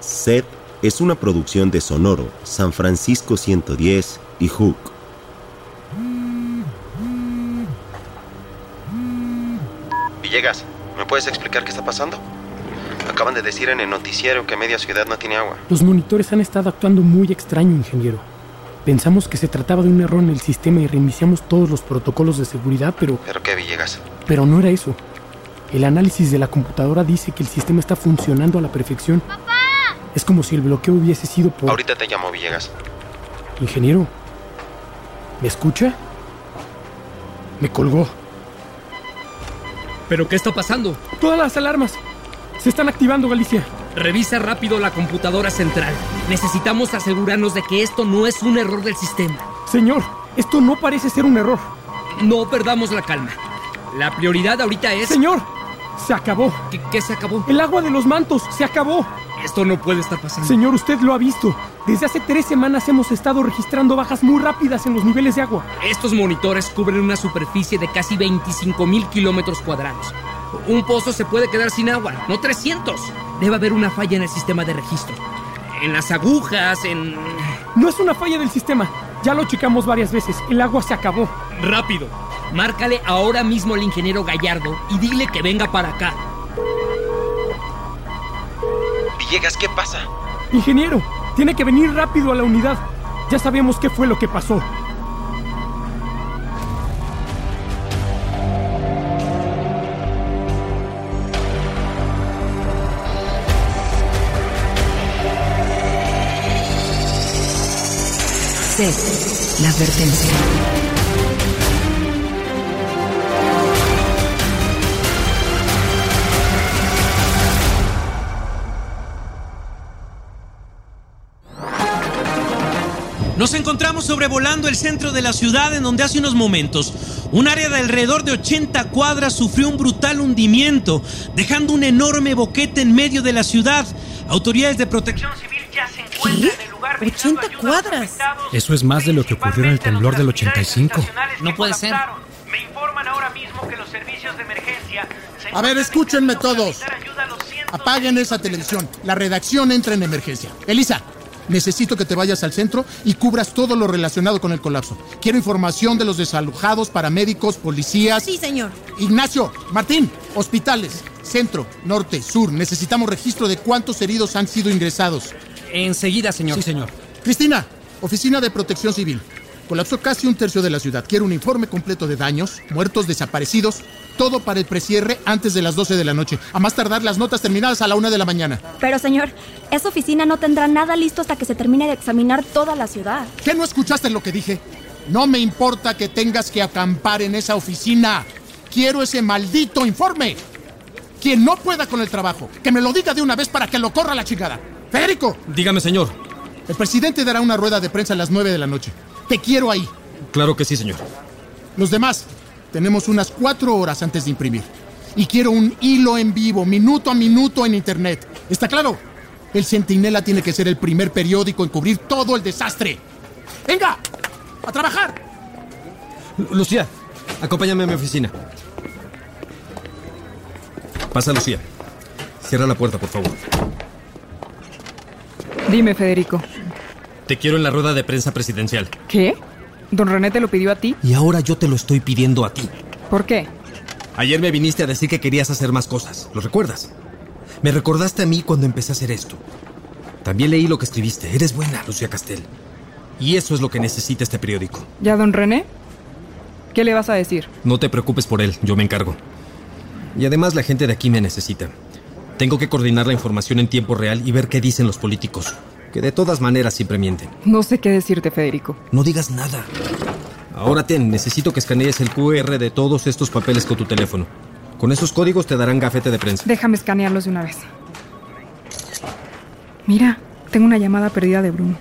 Set es una producción de Sonoro, San Francisco 110 y Hook. Villegas, ¿me puedes explicar qué está pasando? Acaban de decir en el noticiero que media ciudad no tiene agua. Los monitores han estado actuando muy extraño, ingeniero. Pensamos que se trataba de un error en el sistema y reiniciamos todos los protocolos de seguridad, pero... ¿Pero qué, Villegas? Pero no era eso. El análisis de la computadora dice que el sistema está funcionando a la perfección. Es como si el bloqueo hubiese sido por... Ahorita te llamo, Villegas. Ingeniero, ¿me escucha? Me colgó. ¿Pero qué está pasando? Todas las alarmas se están activando, Galicia. Revisa rápido la computadora central. Necesitamos asegurarnos de que esto no es un error del sistema. Señor, esto no parece ser un error. No perdamos la calma. La prioridad ahorita es... Señor, se acabó. ¿Qué, qué se acabó? El agua de los mantos se acabó. Esto no puede estar pasando. Señor, usted lo ha visto. Desde hace tres semanas hemos estado registrando bajas muy rápidas en los niveles de agua. Estos monitores cubren una superficie de casi 25 mil kilómetros cuadrados. Un pozo se puede quedar sin agua, no 300. Debe haber una falla en el sistema de registro. En las agujas, en... No es una falla del sistema. Ya lo checamos varias veces. El agua se acabó. Rápido. Márcale ahora mismo al ingeniero Gallardo y dile que venga para acá. Villegas, ¿qué pasa? Ingeniero, tiene que venir rápido a la unidad. Ya sabemos qué fue lo que pasó. C. La advertencia. Nos encontramos sobrevolando el centro de la ciudad en donde hace unos momentos un área de alrededor de 80 cuadras sufrió un brutal hundimiento, dejando un enorme boquete en medio de la ciudad. Autoridades de protección civil ya se encuentran en el lugar brindando 80 ayuda a los cuadras. Eso es más de lo que ocurrió en el temblor del 85. No puede ser. Me informan ahora mismo que los servicios de emergencia se A ver, escúchenme todos. Apaguen esa televisión. La redacción entra en emergencia. Elisa, necesito que te vayas al centro y cubras todo lo relacionado con el colapso. Quiero información de los desalojados, paramédicos, policías. Sí, señor. Ignacio, Martín, hospitales, centro, norte, sur. Necesitamos registro de cuántos heridos han sido ingresados. Enseguida, señor. Sí, señor. Cristina, Oficina de Protección Civil. Colapsó casi un tercio de la ciudad. Quiero un informe completo de daños, muertos, desaparecidos. Todo para el precierre antes de las 12 de la noche. A más tardar las notas terminadas a la 1 de la mañana. Pero señor, esa oficina no tendrá nada listo hasta que se termine de examinar toda la ciudad. ¿Qué no escuchaste lo que dije? No me importa que tengas que acampar en esa oficina. Quiero ese maldito informe. Quien no pueda con el trabajo, que me lo diga de una vez para que lo corra la chingada. Federico, Dígame, señor. el presidente dará una rueda de prensa a las 9 de la noche. Te quiero ahí. Claro que sí, señor. Los demás, tenemos unas cuatro horas antes de imprimir. Y quiero un hilo en vivo, minuto a minuto en internet. ¿Está claro? El Centinela tiene que ser el primer periódico en cubrir todo el desastre. ¡Venga! ¡A trabajar! Lu- Lucía, acompáñame a mi oficina. Pasa, Lucía. Cierra la puerta, por favor. Dime, Federico. Te quiero en la rueda de prensa presidencial. ¿Qué? ¿Don René te lo pidió a ti? Y ahora yo te lo estoy pidiendo a ti. ¿Por qué? Ayer me viniste a decir que querías hacer más cosas. ¿Lo recuerdas? Me recordaste a mí cuando empecé a hacer esto. También leí lo que escribiste. Eres buena, Lucía Castel. Y eso es lo que necesita este periódico. ¿Ya, don René? ¿Qué le vas a decir? No te preocupes por él, yo me encargo. Y además la gente de aquí me necesita. Tengo que coordinar la información en tiempo real y ver qué dicen los políticos, que de todas maneras siempre mienten. No sé qué decirte, Federico. No digas nada. Ahora ten, necesito que escanees el QR de todos estos papeles con tu teléfono. Con esos códigos te darán gafete de prensa. Déjame escanearlos de una vez. Mira, tengo una llamada perdida de Bruno.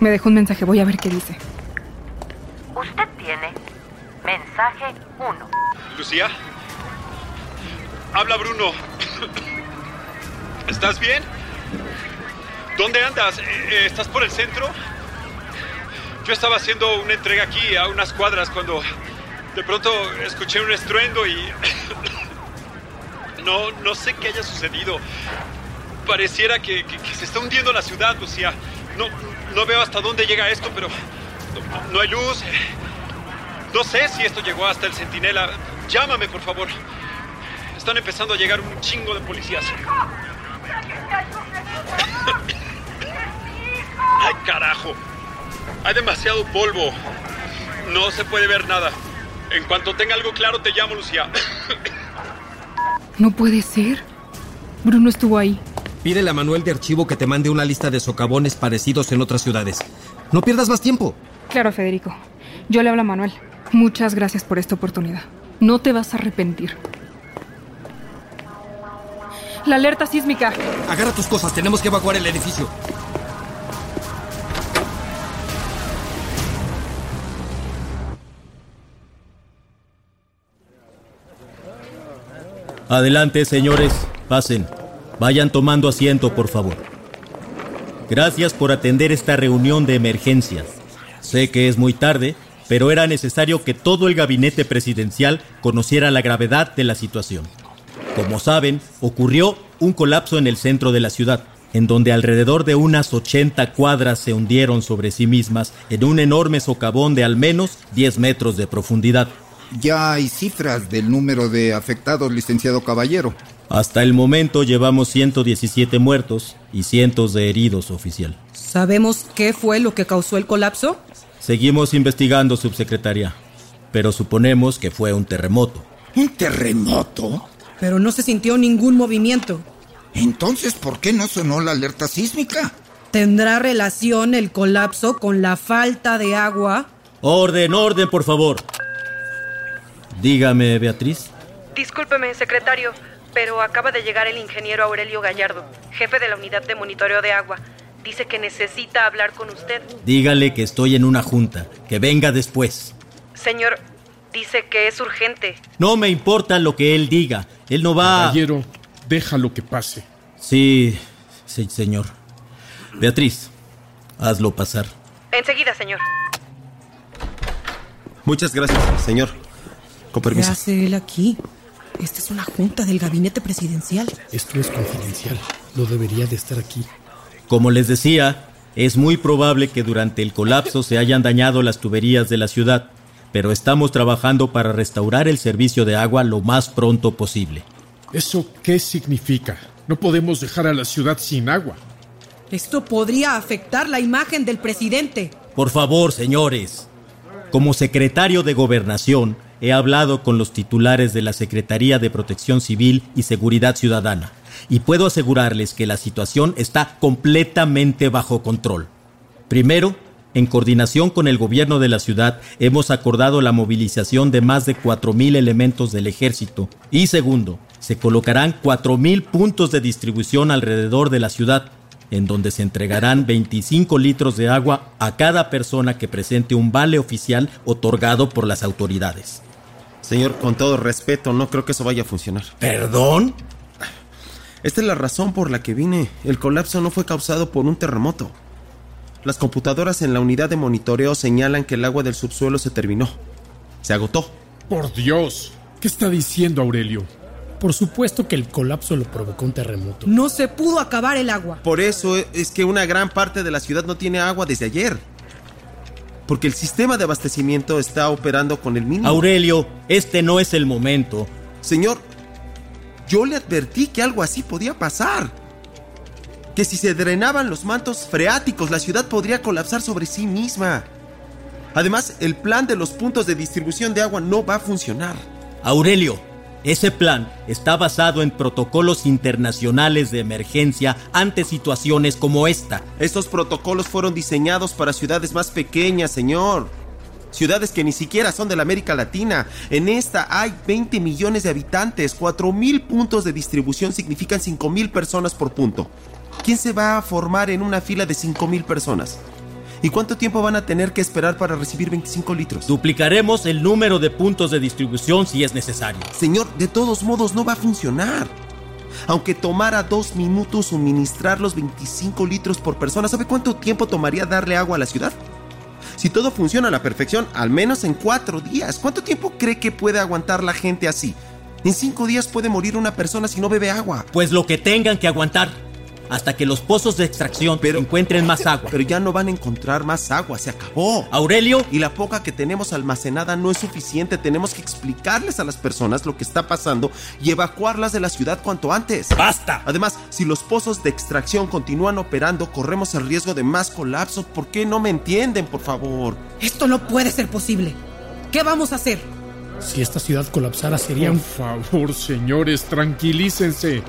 Me dejó un mensaje, voy a ver qué dice. Usted tiene mensaje 1. Lucía. Habla Bruno. ¿Estás bien? ¿Dónde andas? Eh, eh, ¿Estás por el centro? Yo estaba haciendo una entrega aquí a unas cuadras cuando de pronto escuché un estruendo y... No, no sé qué haya sucedido. Pareciera que, que- que se está hundiendo la ciudad, Lucía. No, no veo hasta dónde llega esto, pero no, no hay luz. No sé si esto llegó hasta el centinela. Llámame, por favor. Están empezando a llegar un chingo de policías. ¡Ay, carajo! Hay demasiado polvo. No se puede ver nada. En cuanto tenga algo claro, te llamo, Lucía. No puede ser. Bruno estuvo ahí. Pídele a Manuel de Archivo que te mande una lista de socavones parecidos en otras ciudades. No pierdas más tiempo. Claro, Federico. Yo le hablo a Manuel. Muchas gracias por esta oportunidad. No te vas a arrepentir. La alerta sísmica. Agarra tus cosas, tenemos que evacuar el edificio. Adelante, señores. Pasen. Vayan tomando asiento, por favor. Gracias por atender esta reunión de emergencia. Sé que es muy tarde, pero era necesario que todo el gabinete presidencial conociera la gravedad de la situación. Como saben, ocurrió un colapso en el centro de la ciudad, en donde alrededor de unas 80 cuadras se hundieron sobre sí mismas en un enorme socavón de al menos 10 metros de profundidad. Ya hay cifras del número de afectados, licenciado Caballero. Hasta el momento llevamos 117 muertos y cientos de heridos, oficial. ¿Sabemos qué fue lo que causó el colapso? Seguimos investigando, subsecretaria, pero suponemos que fue un terremoto. ¿Un terremoto? Pero no se sintió ningún movimiento. Entonces, ¿por qué no sonó la alerta sísmica? ¿Tendrá relación el colapso con la falta de agua? Orden, orden, por favor. Dígame, Beatriz. Discúlpeme, secretario, pero acaba de llegar el ingeniero Aurelio Gallardo, jefe de la unidad de monitoreo de agua. Dice que necesita hablar con usted. Dígale que estoy en una junta, que venga después. Señor, dice que es urgente. No me importa lo que él diga. Él no va. Caballero, déjalo que pase. Sí, sí, señor. Beatriz, hazlo pasar. Enseguida, señor. Muchas gracias, señor. Con ¿Qué hace él aquí? Esta es una junta del gabinete presidencial. Esto es confidencial. No debería de estar aquí. Como les decía, es muy probable que durante el colapso se hayan dañado las tuberías de la ciudad, pero estamos trabajando para restaurar el servicio de agua lo más pronto posible. ¿Eso qué significa? No podemos dejar a la ciudad sin agua. Esto podría afectar la imagen del presidente. Por favor, señores. Como secretario de Gobernación, he hablado con los titulares de la Secretaría de Protección Civil y Seguridad Ciudadana, y puedo asegurarles que la situación está completamente bajo control. Primero, en coordinación con el gobierno de la ciudad, hemos acordado la movilización de más de 4.000 elementos del ejército. Y segundo, se colocarán 4.000 puntos de distribución alrededor de la ciudad, en donde se entregarán 25 litros de agua a cada persona que presente un vale oficial otorgado por las autoridades. Señor, con todo respeto, no creo que eso vaya a funcionar. ¿Perdón? Esta es la razón por la que vine. El colapso no fue causado por un terremoto. Las computadoras en la unidad de monitoreo señalan que el agua del subsuelo se terminó. Se agotó. Por Dios. ¿Qué está diciendo Aurelio? Por supuesto que el colapso lo provocó un terremoto. No se pudo acabar el agua. Por eso es que una gran parte de la ciudad no tiene agua desde ayer. Porque el sistema de abastecimiento está operando con el mínimo. Aurelio, este no es el momento. Señor, yo le advertí que algo así podía pasar. Que si se drenaban los mantos freáticos, la ciudad podría colapsar sobre sí misma. Además, el plan de los puntos de distribución de agua no va a funcionar. Aurelio, ese plan está basado en protocolos internacionales de emergencia ante situaciones como esta. Estos protocolos fueron diseñados para ciudades más pequeñas, señor. Ciudades que ni siquiera son de la América Latina. En esta hay 20 millones de habitantes. 4 mil puntos de distribución significan 5 mil personas por punto. ¿Quién se va a formar en una fila de 5 mil personas? ¿Y cuánto tiempo van a tener que esperar para recibir 25 litros? Duplicaremos el número de puntos de distribución si es necesario. Señor, de todos modos no va a funcionar. Aunque tomara dos minutos suministrar los 25 litros por persona, ¿sabe cuánto tiempo tomaría darle agua a la ciudad? Si todo funciona a la perfección, al menos en cuatro días. ¿Cuánto tiempo cree que puede aguantar la gente así? En cinco días puede morir una persona si no bebe agua. Pues lo que tengan que aguantar. Hasta que los pozos de extracción encuentren más agua. Pero ya no van a encontrar más agua, se acabó. Aurelio. Y la poca que tenemos almacenada no es suficiente. Tenemos que explicarles a las personas lo que está pasando y evacuarlas de la ciudad cuanto antes. ¡Basta! Además, si los pozos de extracción continúan operando, corremos el riesgo de más colapsos. ¿Por qué no me entienden, por favor? Esto no puede ser posible. ¿Qué vamos a hacer? Si esta ciudad colapsara sería Por un... favor, señores, tranquilícense.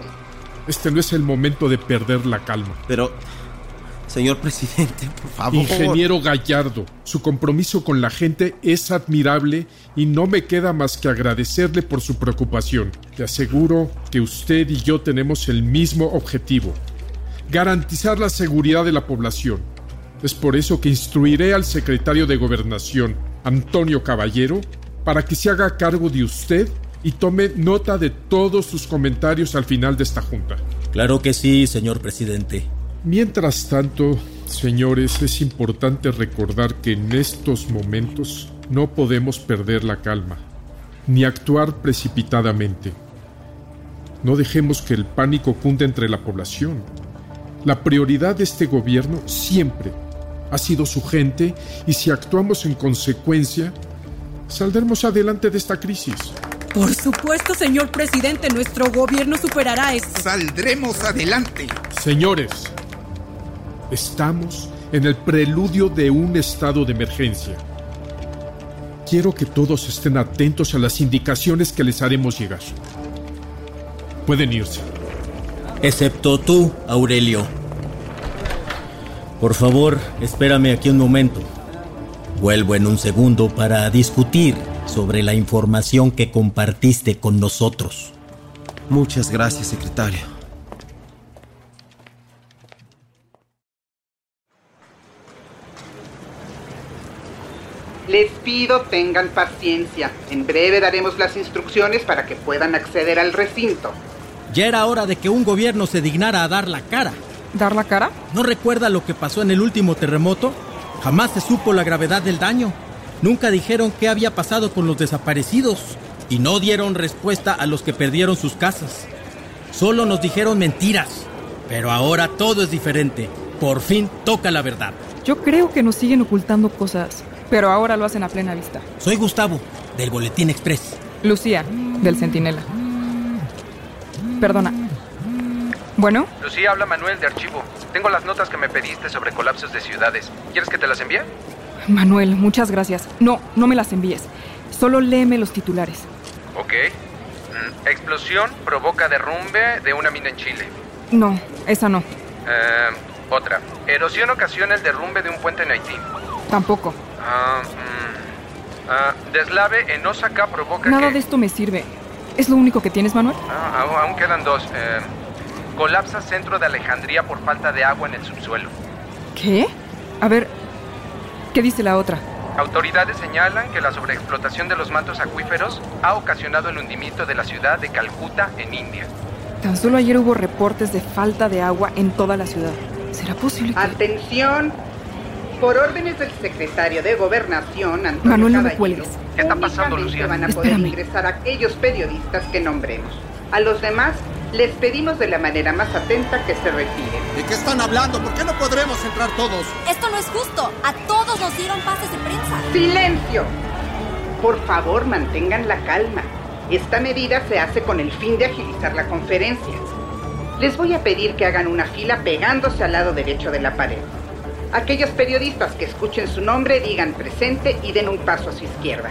Este no es el momento de perder la calma. Pero, señor presidente, por favor. Ingeniero Gallardo, su compromiso con la gente es admirable y no me queda más que agradecerle por su preocupación. Le aseguro que usted y yo tenemos el mismo objetivo, garantizar la seguridad de la población. Es por eso que instruiré al secretario de Gobernación, Antonio Caballero, para que se haga cargo de usted y tome nota de todos sus comentarios al final de esta junta. Claro que sí, señor presidente. Mientras tanto, señores, es importante recordar que en estos momentos no podemos perder la calma, ni actuar precipitadamente. No dejemos que el pánico cunda entre la población. La prioridad de este gobierno siempre ha sido su gente y si actuamos en consecuencia, saldremos adelante de esta crisis. Por supuesto, señor presidente, nuestro gobierno superará esto. Saldremos adelante. Señores, estamos en el preludio de un estado de emergencia. Quiero que todos estén atentos a las indicaciones que les haremos llegar. Pueden irse. Excepto tú, Aurelio. Por favor, espérame aquí un momento. Vuelvo en un segundo para discutir sobre la información que compartiste con nosotros. Muchas gracias, secretario. Les pido tengan paciencia. En breve daremos las instrucciones para que puedan acceder al recinto. Ya era hora de que un gobierno se dignara a dar la cara. ¿Dar la cara? ¿No recuerda lo que pasó en el último terremoto? Jamás se supo la gravedad del daño. Nunca dijeron qué había pasado con los desaparecidos y no dieron respuesta a los que perdieron sus casas. Solo nos dijeron mentiras. Pero ahora todo es diferente. Por fin toca la verdad. Yo creo que nos siguen ocultando cosas, pero ahora lo hacen a plena vista. Soy Gustavo, del Boletín Express. Lucía, del Centinela. Perdona. ¿Bueno? Lucía, habla Manuel de archivo. Tengo las notas que me pediste sobre colapsos de ciudades. ¿Quieres que te las envíe? Manuel, muchas gracias. No, no me las envíes. Solo léeme los titulares. Ok. Mm, explosión provoca derrumbe de una mina en Chile. No, esa no. Eh, otra. Erosión ocasiona el derrumbe de un puente en Haití. Tampoco. Ah, mm, ah, deslave en Osaka provoca Nada que... de esto me sirve. ¿Es lo único que tienes, Manuel? Ah, aún- aún quedan dos. Eh, colapsa centro de Alejandría por falta de agua en el subsuelo. ¿Qué? A ver, ¿qué dice la otra? Autoridades señalan que la sobreexplotación de los mantos acuíferos ha ocasionado el hundimiento de la ciudad de Calcuta, en India. Tan solo ayer hubo reportes de falta de agua en toda la ciudad. ¿Será posible que... Atención. Por órdenes del secretario de Gobernación, Antonio Manuel, no me cuelgues. ¿Qué está pasando, Lucía? van a poder Espérame. ingresar aquellos periodistas que nombremos. A los demás les pedimos de la manera más atenta que se retiren. ¿De qué están hablando? ¿Por qué no podremos entrar todos? Esto no es justo. A todos nos dieron pases de prensa. ¡Silencio! Por favor, mantengan la calma. Esta medida se hace con el fin de agilizar la conferencia. Les voy a pedir que hagan una fila pegándose al lado derecho de la pared. Aquellos periodistas que escuchen su nombre digan presente y den un paso a su izquierda.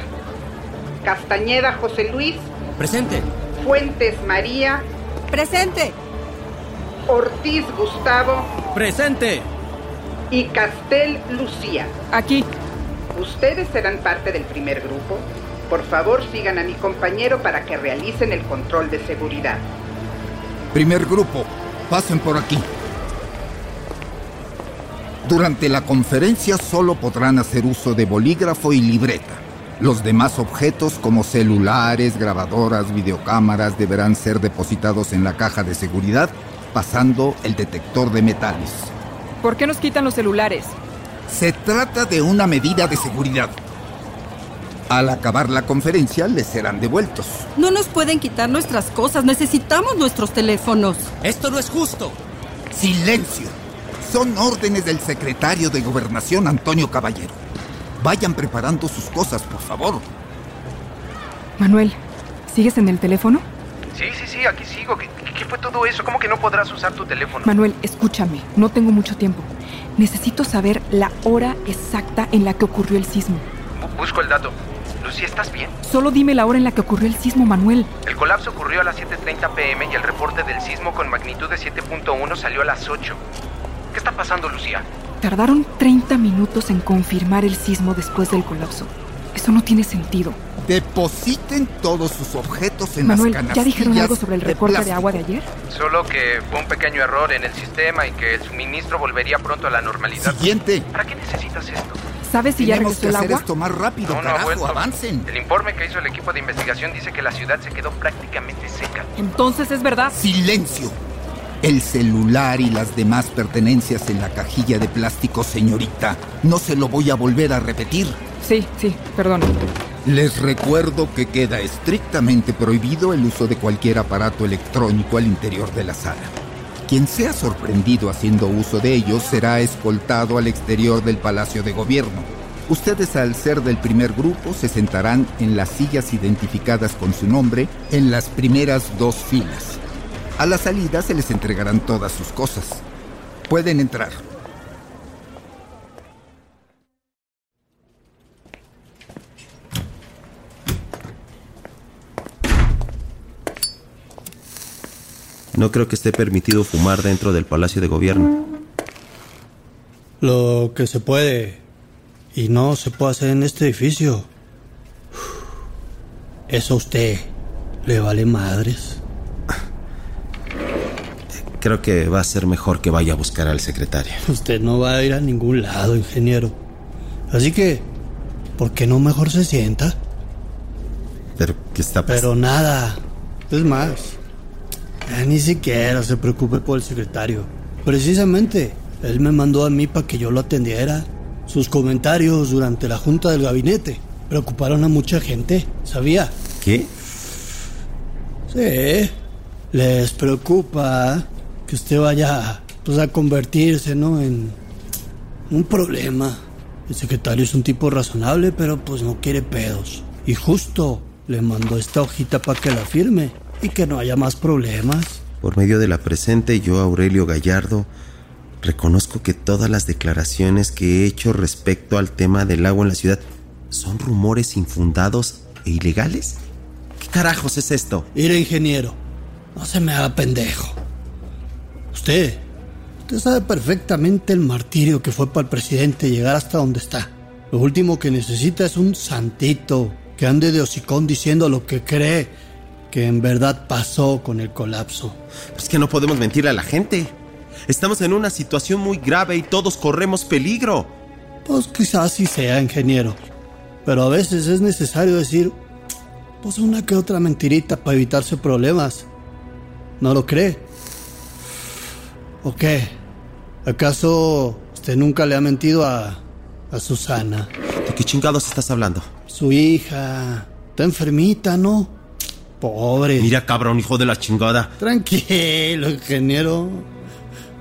Castañeda José Luis, Presente. Fuentes María, Presente. Ortiz Gustavo Presente. Y Castel Lucía. Aquí. Ustedes serán parte del primer grupo. Por favor, sigan a mi compañero para que realicen el control de seguridad. Primer grupo, pasen por aquí. Durante la conferencia solo podrán hacer uso de bolígrafo y libreta. Los demás objetos como celulares, grabadoras, videocámaras deberán ser depositados en la caja de seguridad pasando el detector de metales. ¿Por qué nos quitan los celulares? Se trata de una medida de seguridad. Al acabar la conferencia les serán devueltos. No nos pueden quitar nuestras cosas. Necesitamos nuestros teléfonos. Esto no es justo. Silencio. Son órdenes del secretario de Gobernación, Antonio Caballero. Vayan preparando sus cosas, por favor. Manuel, ¿sigues en el teléfono? Sí, sí, sí, aquí sigo. ¿Qué, qué fue todo eso? ¿Cómo que no podrás usar tu teléfono? Manuel, escúchame, no tengo mucho tiempo. Necesito saber la hora exacta en la que ocurrió el sismo. Bu- busco el dato. Lucía, ¿estás bien? Solo dime la hora en la que ocurrió el sismo, Manuel. El colapso ocurrió a las 7.30 pm y el reporte del sismo con magnitud de 7.1 salió a las 8. ¿Qué está pasando, Lucía? Tardaron 30 minutos en confirmar el sismo después del colapso. Eso no tiene sentido. Depositen todos sus objetos en Manuel, las ¿ya canastillas dijeron algo sobre el recorte de agua de ayer? Solo que fue un pequeño error en el sistema y que el suministro volvería pronto a la normalidad. Siguiente. ¿Para qué necesitas esto? ¿Sabes si ya regresó que el hacer agua? esto más rápido, No, no carajo, vuelto. avancen. El informe que hizo el equipo de investigación dice que la ciudad se quedó prácticamente seca. Entonces es verdad. Silencio. El celular y las demás pertenencias en la cajilla de plástico, señorita. No se lo voy a volver a repetir. Sí, sí, perdón. Les recuerdo que queda estrictamente prohibido el uso de cualquier aparato electrónico al interior de la sala. Quien sea sorprendido haciendo uso de ellos será escoltado al exterior del Palacio de Gobierno. Ustedes al ser del primer grupo se sentarán en las sillas identificadas con su nombre en las primeras dos filas. A la salida se les entregarán todas sus cosas. Pueden entrar. No creo que esté permitido fumar dentro del Palacio de Gobierno. Lo que se puede y no se puede hacer en este edificio. Eso a usted le vale madres. Creo que va a ser mejor que vaya a buscar al secretario. Usted no va a ir a ningún lado, ingeniero. Así que, ¿por qué no mejor se sienta? Pero, ¿qué está Pero nada. Es más, ni siquiera se preocupe por el secretario. Precisamente, él me mandó a mí para que yo lo atendiera. Sus comentarios durante la junta del gabinete preocuparon a mucha gente, ¿sabía? ¿Qué? Sí. Les preocupa que usted vaya pues, a convertirse, ¿no? En un problema. El secretario es un tipo razonable, pero pues no quiere pedos. Y justo le mandó esta hojita para que la firme y que no haya más problemas. Por medio de la presente, yo, Aurelio Gallardo, reconozco que todas las declaraciones que he hecho respecto al tema del agua en la ciudad son rumores infundados e ilegales. ¿Qué carajos es esto? Mire, ingeniero, no se me haga pendejo. Usted, usted sabe perfectamente el martirio que fue para el presidente llegar hasta donde está. Lo último que necesita es un santito que ande de hocicón diciendo lo que cree que en verdad pasó con el colapso. Es que no podemos mentirle a la gente. Estamos en una situación muy grave y todos corremos peligro. Pues quizás sí sea, ingeniero. Pero a veces es necesario decir, pues una que otra mentirita para evitarse problemas. ¿No lo cree? ¿O qué? ¿Acaso usted nunca le ha mentido a, a Susana? ¿De qué chingados estás hablando? Su hija. Está enfermita, ¿no? Pobre. Mira, cabrón, hijo de la chingada. Tranquilo, ingeniero.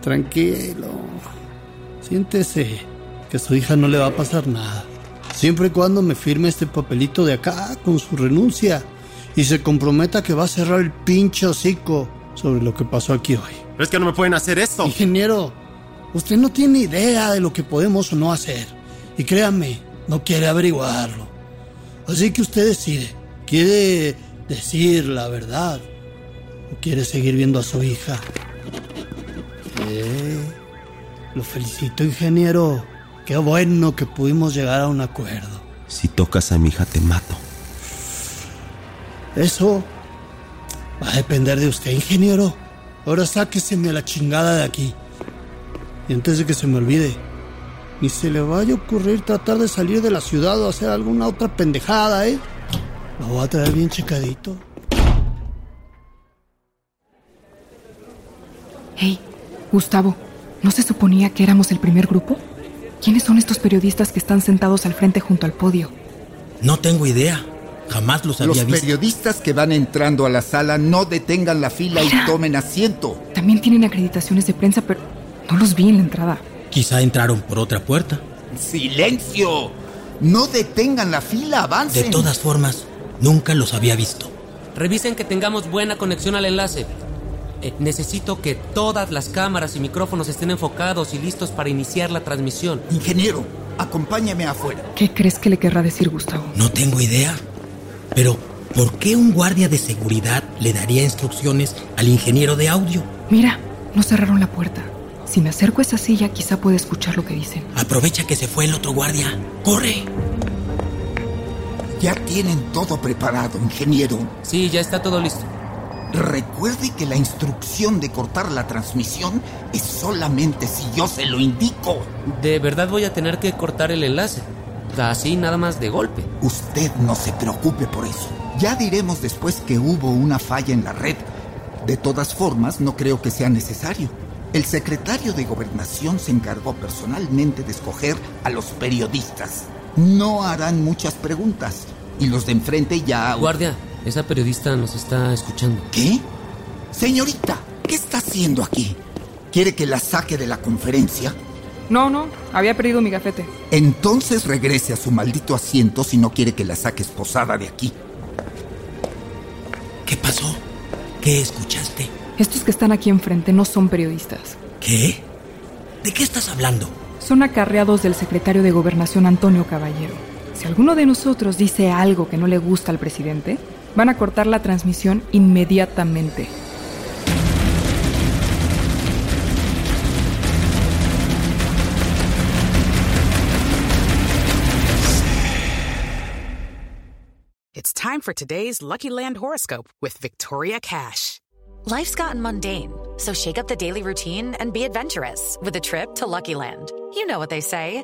Tranquilo. Siéntese, que a su hija no le va a pasar nada. Siempre y cuando me firme este papelito de acá con su renuncia y se comprometa que va a cerrar el pinche hocico sobre lo que pasó aquí hoy. Pero es que no me pueden hacer esto. Ingeniero, usted no tiene idea de lo que podemos o no hacer. Y créame, no quiere averiguarlo. Así que usted decide. ¿Quiere decir la verdad? ¿O quiere seguir viendo a su hija? Eh, lo felicito, ingeniero. Qué bueno que pudimos llegar a un acuerdo. Si tocas a mi hija, te mato. Eso va a depender de usted, ingeniero. Ahora sáqueseme a la chingada de aquí. Y antes de que se me olvide, ni se le vaya a ocurrir tratar de salir de la ciudad o hacer alguna otra pendejada, ¿eh? Lo voy a traer bien checadito. Hey, Gustavo, ¿no se suponía que éramos el primer grupo? ¿Quiénes son estos periodistas que están sentados al frente junto al podio? No tengo idea. Jamás los había Los visto. periodistas que van entrando a la sala no detengan la fila y tomen asiento. También tienen acreditaciones de prensa, pero No los vi en la entrada. Quizá entraron por otra puerta. ¡Silencio! No detengan la fila, avancen. De todas formas, nunca los había visto. Revisen que tengamos buena conexión al enlace. Eh, necesito que todas las cámaras y micrófonos estén enfocados y listos para iniciar la transmisión. Ingeniero, acompáñame afuera. ¿Qué crees que le querrá decir Gustavo? No tengo idea. Pero, ¿por qué un guardia de seguridad le daría instrucciones al ingeniero de audio? Mira, no cerraron la puerta. Si me acerco a esa silla, quizá pueda escuchar lo que dicen. Aprovecha que se fue el otro guardia. ¡Corre! Ya tienen todo preparado, ingeniero. Sí, ya está todo listo. Recuerde que la instrucción de cortar la transmisión es solamente si yo se lo indico. De verdad voy a tener que cortar el enlace. Así nada más de golpe. Usted no se preocupe por eso. Ya diremos después que hubo una falla en la red. De todas formas, no creo que sea necesario. El secretario de Gobernación se encargó personalmente de escoger a los periodistas. No harán muchas preguntas. Y los de enfrente ya... Guardia, esa periodista nos está escuchando. ¿Qué? Señorita, ¿qué está haciendo aquí? ¿Quiere que la saque de la conferencia? No, no, había perdido mi gafete. Entonces regrese a su maldito asiento si no quiere que la saque esposada de aquí. ¿Qué pasó? ¿Qué escuchaste? Estos que están aquí enfrente no son periodistas. ¿Qué? ¿De qué estás hablando? Son acarreados del secretario de Gobernación Antonio Caballero. Si alguno de nosotros dice algo que no le gusta al presidente, van a cortar la transmisión inmediatamente. It's time for today's Lucky Land horoscope with Victoria Cash. Life's gotten mundane, so shake up the daily routine and be adventurous with a trip to Lucky Land. You know what they say.